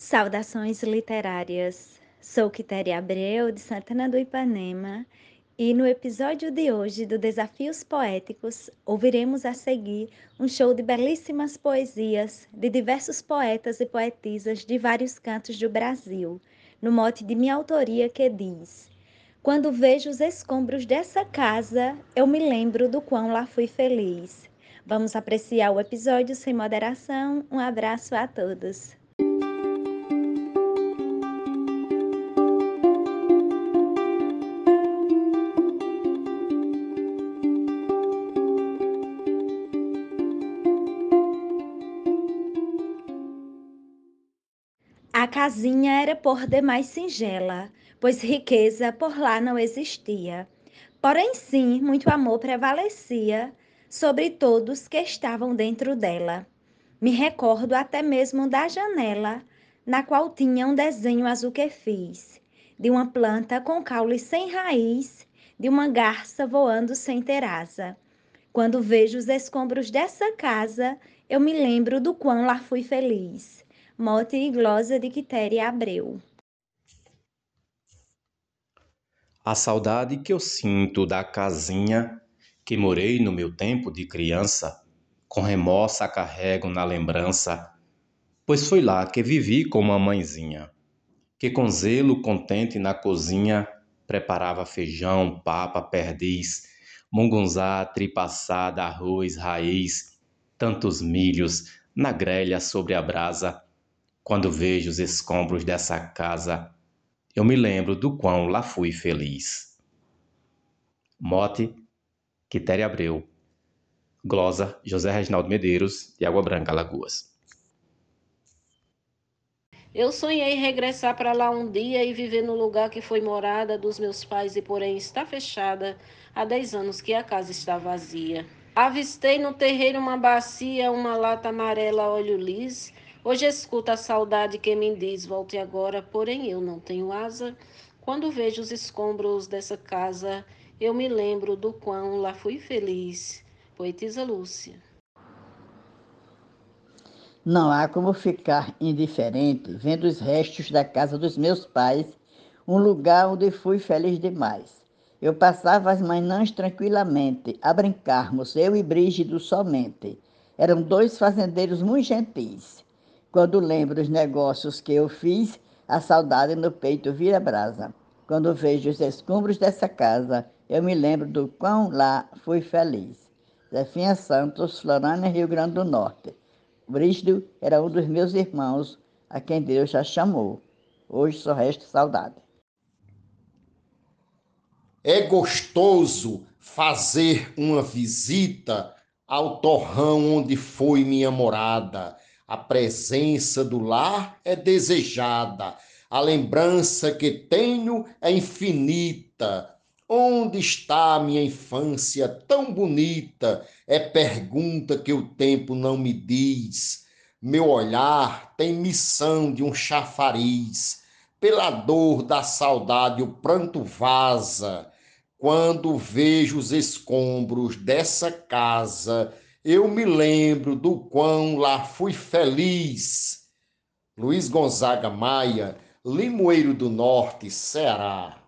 Saudações literárias. Sou Quitéria Abreu, de Santana do Ipanema, e no episódio de hoje do Desafios Poéticos, ouviremos a seguir um show de belíssimas poesias de diversos poetas e poetisas de vários cantos do Brasil, no mote de minha autoria que diz: Quando vejo os escombros dessa casa, eu me lembro do quão lá fui feliz. Vamos apreciar o episódio sem moderação. Um abraço a todos. Casinha era por demais singela, pois riqueza por lá não existia. Porém, sim, muito amor prevalecia sobre todos que estavam dentro dela. Me recordo até mesmo da janela, na qual tinha um desenho azul que fiz, de uma planta com caule sem raiz, de uma garça voando sem ter asa. Quando vejo os escombros dessa casa, eu me lembro do quão lá fui feliz mote e glosa de Quitéria Abreu. A saudade que eu sinto da casinha que morei no meu tempo de criança, com remorso carrego na lembrança, pois foi lá que vivi com uma mãezinha, que com zelo contente na cozinha preparava feijão, papa, perdiz, mungunzá, tripassada, arroz, raiz, tantos milhos na grelha sobre a brasa quando vejo os escombros dessa casa, eu me lembro do quão lá fui feliz. Mote, Quitéria Abreu. Glosa, José Reginaldo Medeiros, de Água Branca, Lagoas. Eu sonhei regressar para lá um dia e viver no lugar que foi morada dos meus pais e porém está fechada há dez anos que a casa está vazia. Avistei no terreiro uma bacia, uma lata amarela óleo lis Hoje escuta a saudade que me diz: volte agora, porém eu não tenho asa. Quando vejo os escombros dessa casa, eu me lembro do quão lá fui feliz. Poetisa Lúcia. Não há como ficar indiferente vendo os restos da casa dos meus pais, um lugar onde fui feliz demais. Eu passava as manhãs tranquilamente, a brincarmos, eu e Brígido somente. Eram dois fazendeiros muito gentis. Quando lembro os negócios que eu fiz, a saudade no peito vira brasa. Quando vejo os escombros dessa casa, eu me lembro do quão lá fui feliz. Zefinha Santos, Florânia, Rio Grande do Norte. Brígido era um dos meus irmãos, a quem Deus já chamou. Hoje só resta saudade. É gostoso fazer uma visita ao torrão onde foi minha morada a presença do lar é desejada, a lembrança que tenho é infinita. Onde está a minha infância tão bonita? É pergunta que o tempo não me diz. Meu olhar tem missão de um chafariz. Pela dor da saudade o pranto vaza. Quando vejo os escombros dessa casa, eu me lembro do quão lá fui feliz. Luiz Gonzaga Maia, Limoeiro do Norte, Ceará.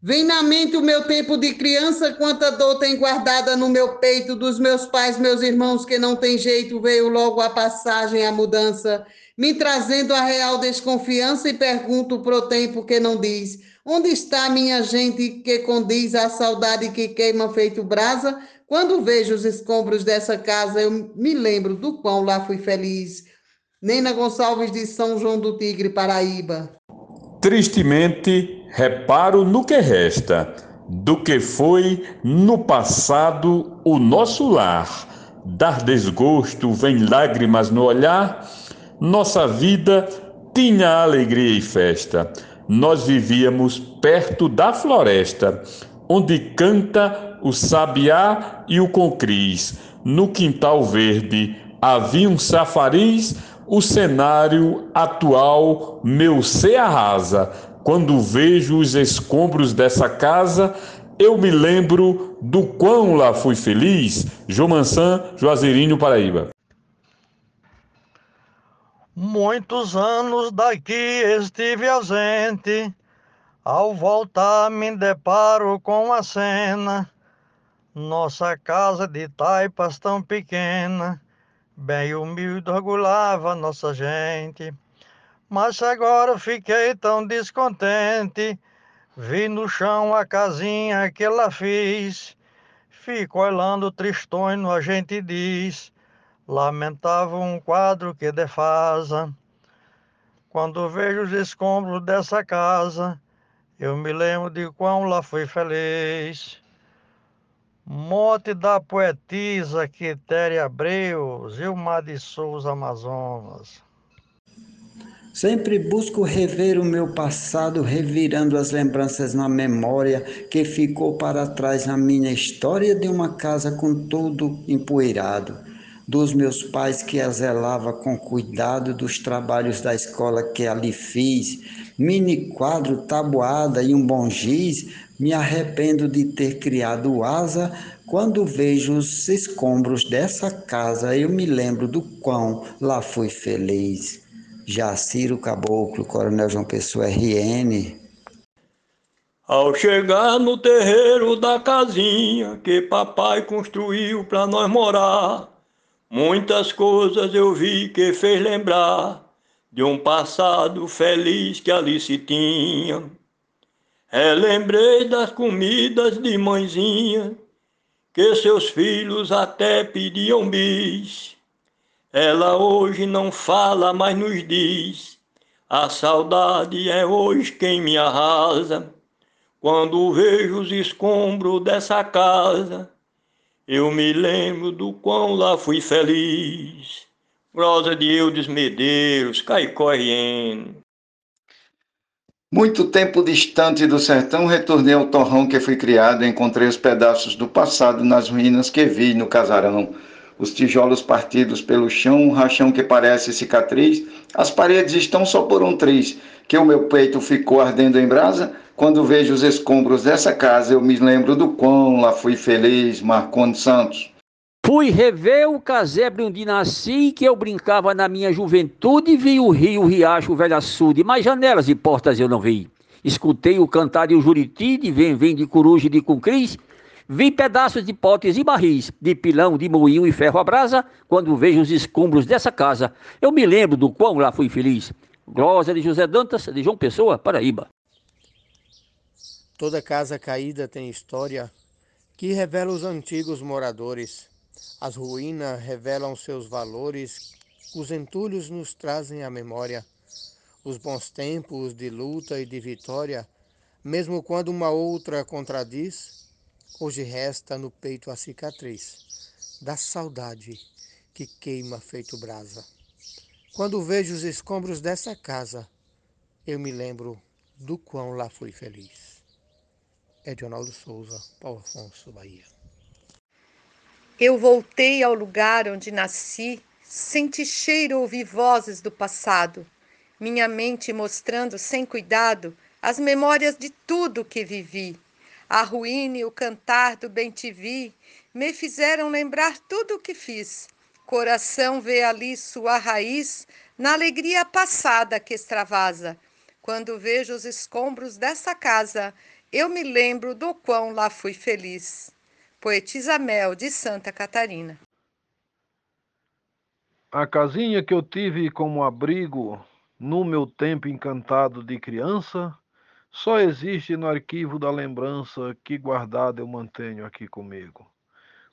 Vem na mente o meu tempo de criança, quanta dor tem guardada no meu peito dos meus pais, meus irmãos, que não tem jeito, veio logo a passagem, a mudança, me trazendo a real desconfiança e pergunto pro tempo que não diz. Onde está minha gente que condiz a saudade que queima feito brasa? Quando vejo os escombros dessa casa, eu me lembro do quão lá fui feliz. Nena Gonçalves de São João do Tigre, Paraíba. Tristemente, reparo no que resta, do que foi no passado o nosso lar. Dar desgosto, vem lágrimas no olhar. Nossa vida tinha alegria e festa. Nós vivíamos perto da floresta, onde canta o sabiá e o concris. No quintal verde havia um safariz, o cenário atual meu se arrasa. Quando vejo os escombros dessa casa, eu me lembro do quão lá fui feliz. Jomansan, Juazeirinho, Paraíba. Muitos anos daqui estive ausente, ao voltar me deparo com a cena. Nossa casa de taipas tão pequena, bem humilde orgulhava nossa gente. Mas agora fiquei tão descontente, vi no chão a casinha que ela fez. Fico olhando tristonho, a gente diz, lamentava um quadro que defasa. Quando vejo os escombros dessa casa, eu me lembro de quão lá fui feliz. Mote da poetisa Quitéria Abreu, Gilmar de Souza Amazonas. Sempre busco rever o meu passado, revirando as lembranças na memória que ficou para trás na minha história de uma casa com tudo empoeirado. Dos meus pais que a zelava com cuidado, dos trabalhos da escola que ali fiz, mini quadro, tabuada e um bom giz, me arrependo de ter criado asa. Quando vejo os escombros dessa casa, eu me lembro do quão lá fui feliz. Jaciro Caboclo, Coronel João Pessoa, RN. Ao chegar no terreiro da casinha que papai construiu para nós morar, muitas coisas eu vi que fez lembrar de um passado feliz que ali se tinha. Relembrei das comidas de mãezinha, que seus filhos até pediam bis. Ela hoje não fala, mas nos diz: a saudade é hoje quem me arrasa. Quando vejo os escombros dessa casa, eu me lembro do quão lá fui feliz. Rosa de Eudes Medeiros, Caicó RN. Muito tempo distante do sertão, retornei ao torrão que fui criado e encontrei os pedaços do passado nas ruínas que vi no casarão os tijolos partidos pelo chão, um rachão que parece cicatriz, as paredes estão só por um triz, que o meu peito ficou ardendo em brasa. Quando vejo os escombros dessa casa, eu me lembro do quão lá fui feliz, Marcondes Santos. Fui rever o casebre onde nasci, que eu brincava na minha juventude, e vi o rio, o riacho, o velho açude, mas janelas e portas eu não vi. Escutei o cantar de um juriti, de vem, vem, de coruja e de cuncris, Vi pedaços de potes e barris, de pilão, de moinho e ferro à brasa, quando vejo os escombros dessa casa. Eu me lembro do quão lá fui feliz. Glória de José Dantas, de João Pessoa, Paraíba. Toda casa caída tem história que revela os antigos moradores. As ruínas revelam seus valores, os entulhos nos trazem a memória. Os bons tempos de luta e de vitória, mesmo quando uma outra contradiz, Hoje resta no peito a cicatriz da saudade que queima feito brasa. Quando vejo os escombros dessa casa, eu me lembro do quão lá fui feliz. Edionaldo Souza, Paulo Afonso, Bahia. Eu voltei ao lugar onde nasci, senti cheiro, ouvi vozes do passado, minha mente mostrando sem cuidado as memórias de tudo que vivi a ruína e o cantar do bem-te-vi me fizeram lembrar tudo o que fiz. Coração vê ali sua raiz na alegria passada que extravasa. Quando vejo os escombros dessa casa, eu me lembro do quão lá fui feliz. Poetisa Mel, de Santa Catarina. A casinha que eu tive como abrigo no meu tempo encantado de criança só existe no arquivo da lembrança que guardada eu mantenho aqui comigo.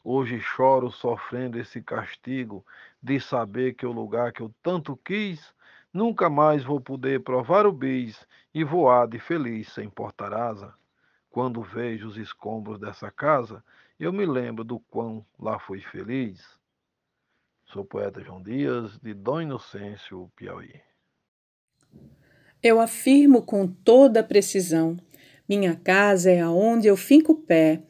Hoje choro sofrendo esse castigo de saber que o lugar que eu tanto quis, nunca mais vou poder provar o bis e voar de feliz sem portar asa. Quando vejo os escombros dessa casa, eu me lembro do quão lá fui feliz. Sou poeta João Dias, de Dom Inocêncio, Piauí. Eu afirmo com toda precisão: minha casa é aonde eu finco o pé,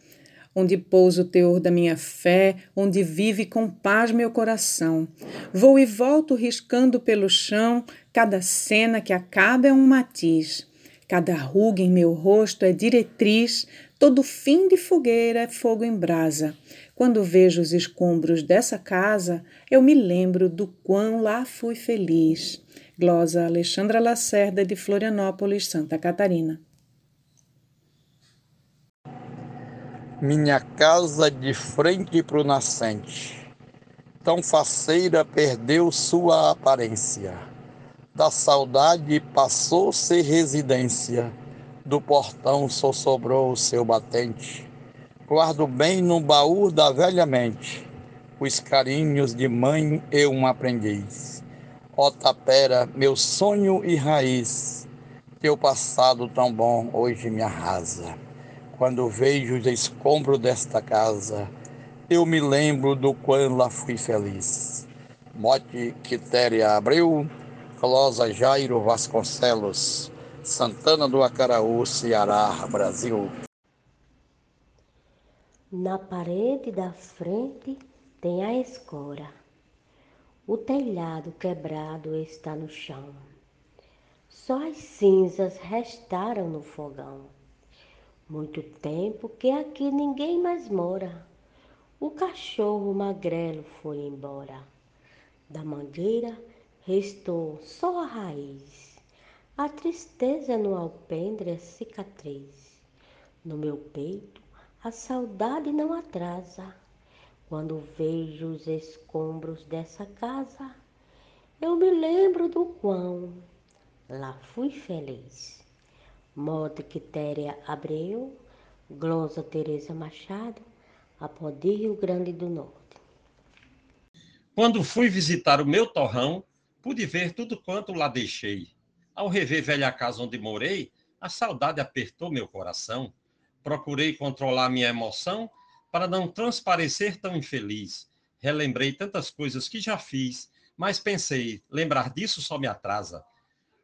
onde pouso o teor da minha fé, onde vive com paz meu coração. Vou e volto riscando pelo chão, cada cena que acaba é um matiz. Cada ruga em meu rosto é diretriz, todo fim de fogueira é fogo em brasa. Quando vejo os escombros dessa casa, eu me lembro do quão lá fui feliz. Glosa Alexandra Lacerda, de Florianópolis, Santa Catarina. Minha casa de frente para o nascente, tão faceira perdeu sua aparência. Da saudade passou ser residência, do portão só sobrou o seu batente. Guardo bem no baú da velha mente os carinhos de mãe e um aprendiz. Ó tapera, meu sonho e raiz, teu passado tão bom hoje me arrasa. Quando vejo os escombros desta casa, eu me lembro do quando lá fui feliz. Mote Quitéria Abreu, Closa Jairo Vasconcelos, Santana do Acaraú, Ceará, Brasil. Na parede da frente tem a escora. O telhado quebrado está no chão. Só as cinzas restaram no fogão. Muito tempo que aqui ninguém mais mora. O cachorro magrelo foi embora. Da mangueira restou só a raiz. A tristeza no alpendre é cicatriz. No meu peito a saudade não atrasa. Quando vejo os escombros dessa casa, eu me lembro do quão lá fui feliz. Moda Quitéria Abreu, Glosa Teresa Machado, Apodi Rio Grande do Norte. Quando fui visitar o meu torrão, pude ver tudo quanto lá deixei. Ao rever velha casa onde morei, a saudade apertou meu coração. Procurei controlar minha emoção para não transparecer tão infeliz. Relembrei tantas coisas que já fiz, mas pensei, lembrar disso só me atrasa.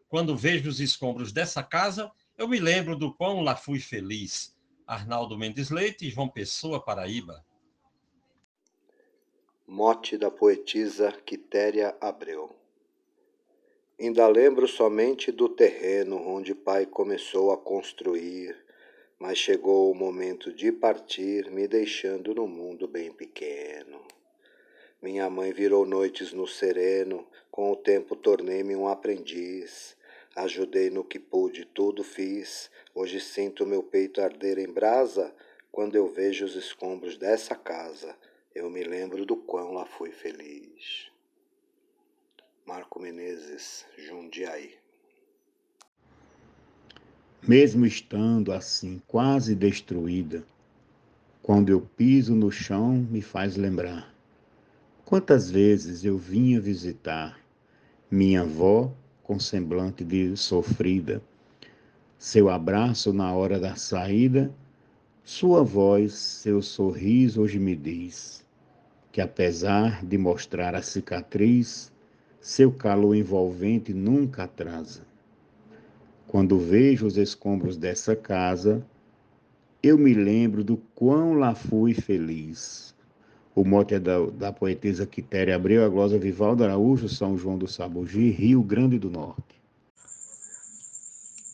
Quando vejo os escombros dessa casa, eu me lembro do quão lá fui feliz. Arnaldo Mendes Leite, João Pessoa, Paraíba. Mote da poetisa Quitéria Abreu. Ainda lembro somente do terreno onde pai começou a construir mas chegou o momento de partir, me deixando no mundo bem pequeno. Minha mãe virou noites no sereno, com o tempo tornei-me um aprendiz. Ajudei no que pude, tudo fiz. Hoje sinto meu peito arder em brasa quando eu vejo os escombros dessa casa. Eu me lembro do quão lá fui feliz. Marco Menezes, Jundiaí. mesmo estando assim quase destruída, quando eu piso no chão me faz lembrar. Quantas vezes eu vinha visitar minha avó com semblante de sofrida, seu abraço na hora da saída, sua voz, seu sorriso hoje me diz que apesar de mostrar a cicatriz, seu calor envolvente nunca atrasa. Quando vejo os escombros dessa casa, eu me lembro do quão lá fui feliz. O mote é da, da poetisa Quitéria Abreu, a glosa Vivaldo Araújo, São João do Sabugi, Rio Grande do Norte.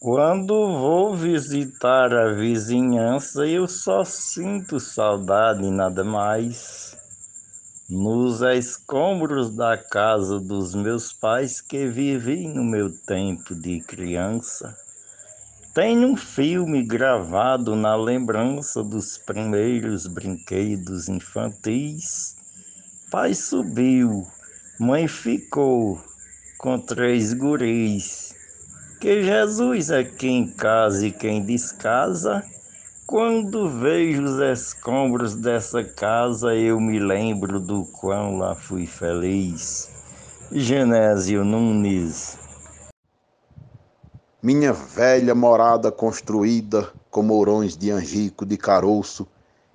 Quando vou visitar a vizinhança, eu só sinto saudade e nada mais. Nos escombros da casa dos meus pais que vivi no meu tempo de criança, tem um filme gravado na lembrança dos primeiros brinquedos infantis. Pai subiu, mãe ficou com três guris. Que Jesus é quem casa e quem descasa quando vejo os escombros dessa casa, eu me lembro do quão lá fui feliz. Genésio Nunes. Minha velha morada construída com mourões de angico de caroço,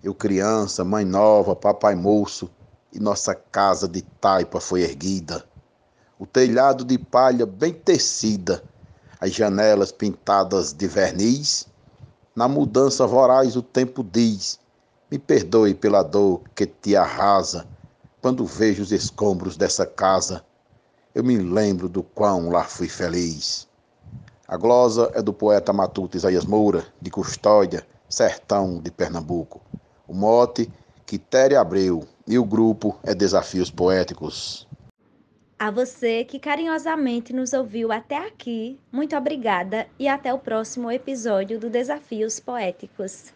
eu criança, mãe nova, papai moço, e nossa casa de taipa foi erguida. O telhado de palha bem tecida, as janelas pintadas de verniz, na mudança voraz o tempo diz: Me perdoe pela dor que te arrasa. Quando vejo os escombros dessa casa, eu me lembro do quão lá fui feliz. A glosa é do poeta matuto Isaías Moura, de Custódia, sertão de Pernambuco. O mote, Quitéria Abreu e o grupo é Desafios Poéticos. A você que carinhosamente nos ouviu até aqui, muito obrigada e até o próximo episódio do Desafios Poéticos.